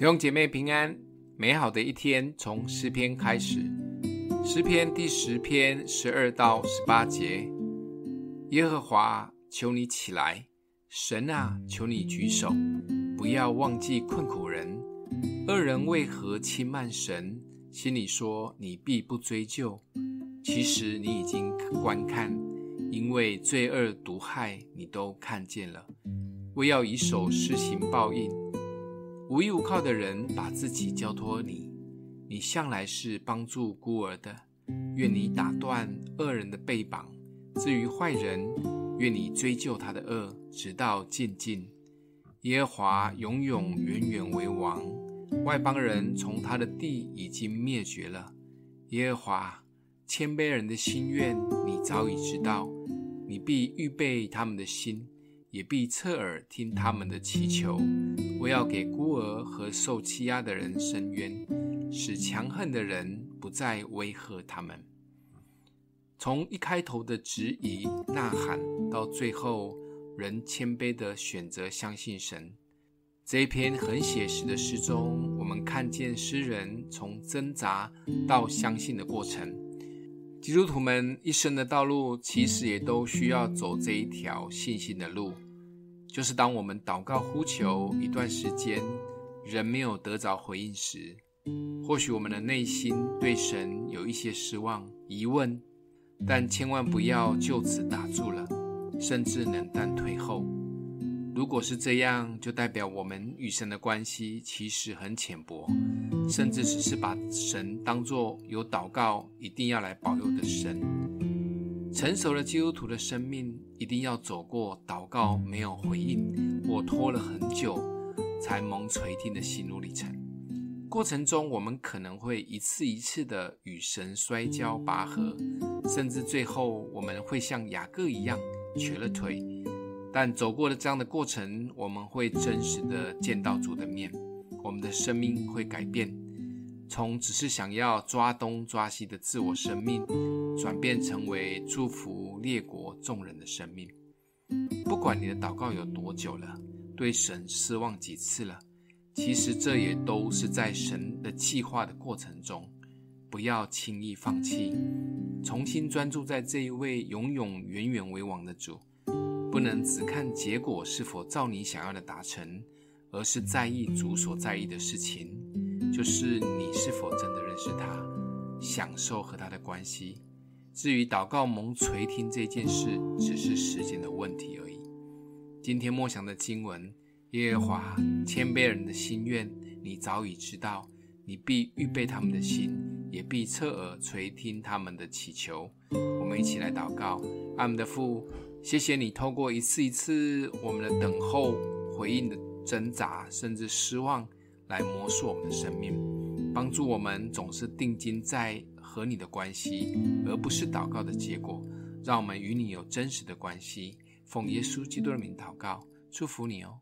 弟兄姐妹平安，美好的一天从诗篇开始。诗篇第十篇十二到十八节：耶和华，求你起来；神啊，求你举手，不要忘记困苦人。恶人为何轻慢神？心里说你必不追究，其实你已经观看，因为罪恶毒害你都看见了，为要以手施行报应。无依无靠的人把自己交托你，你向来是帮助孤儿的。愿你打断恶人的臂膀，至于坏人，愿你追究他的恶，直到尽尽。耶和华永永远远为王，外邦人从他的地已经灭绝了。耶和华谦卑人的心愿，你早已知道，你必预备他们的心。也必侧耳听他们的祈求，为要给孤儿和受欺压的人伸冤，使强横的人不再威吓他们。从一开头的质疑、呐喊，到最后人谦卑的选择相信神，这一篇很写实的诗中，我们看见诗人从挣扎到相信的过程。基督徒们一生的道路，其实也都需要走这一条信心的路。就是当我们祷告呼求一段时间，仍没有得着回应时，或许我们的内心对神有一些失望、疑问，但千万不要就此打住了，甚至冷淡退后。如果是这样，就代表我们与神的关系其实很浅薄，甚至只是把神当作有祷告一定要来保佑的神。成熟的基督徒的生命一定要走过祷告没有回应，或拖了很久才蒙垂听的心路历程。过程中，我们可能会一次一次的与神摔跤拔河，甚至最后我们会像雅各一样瘸了腿。但走过了这样的过程，我们会真实的见到主的面，我们的生命会改变，从只是想要抓东抓西的自我生命，转变成为祝福列国众人的生命。不管你的祷告有多久了，对神失望几次了，其实这也都是在神的计划的过程中，不要轻易放弃，重新专注在这一位永永远远为王的主。不能只看结果是否照你想要的达成，而是在意主所在意的事情，就是你是否真的认识他，享受和他的关系。至于祷告蒙垂听这件事，只是时间的问题而已。今天默想的经文：耶和华谦卑人的心愿，你早已知道，你必预备他们的心，也必侧耳垂听他们的祈求。我们一起来祷告：阿们的父。谢谢你透过一次一次我们的等候、回应的挣扎，甚至失望，来磨塑我们的生命，帮助我们总是定睛在和你的关系，而不是祷告的结果。让我们与你有真实的关系。奉耶稣基督的名祷告，祝福你哦。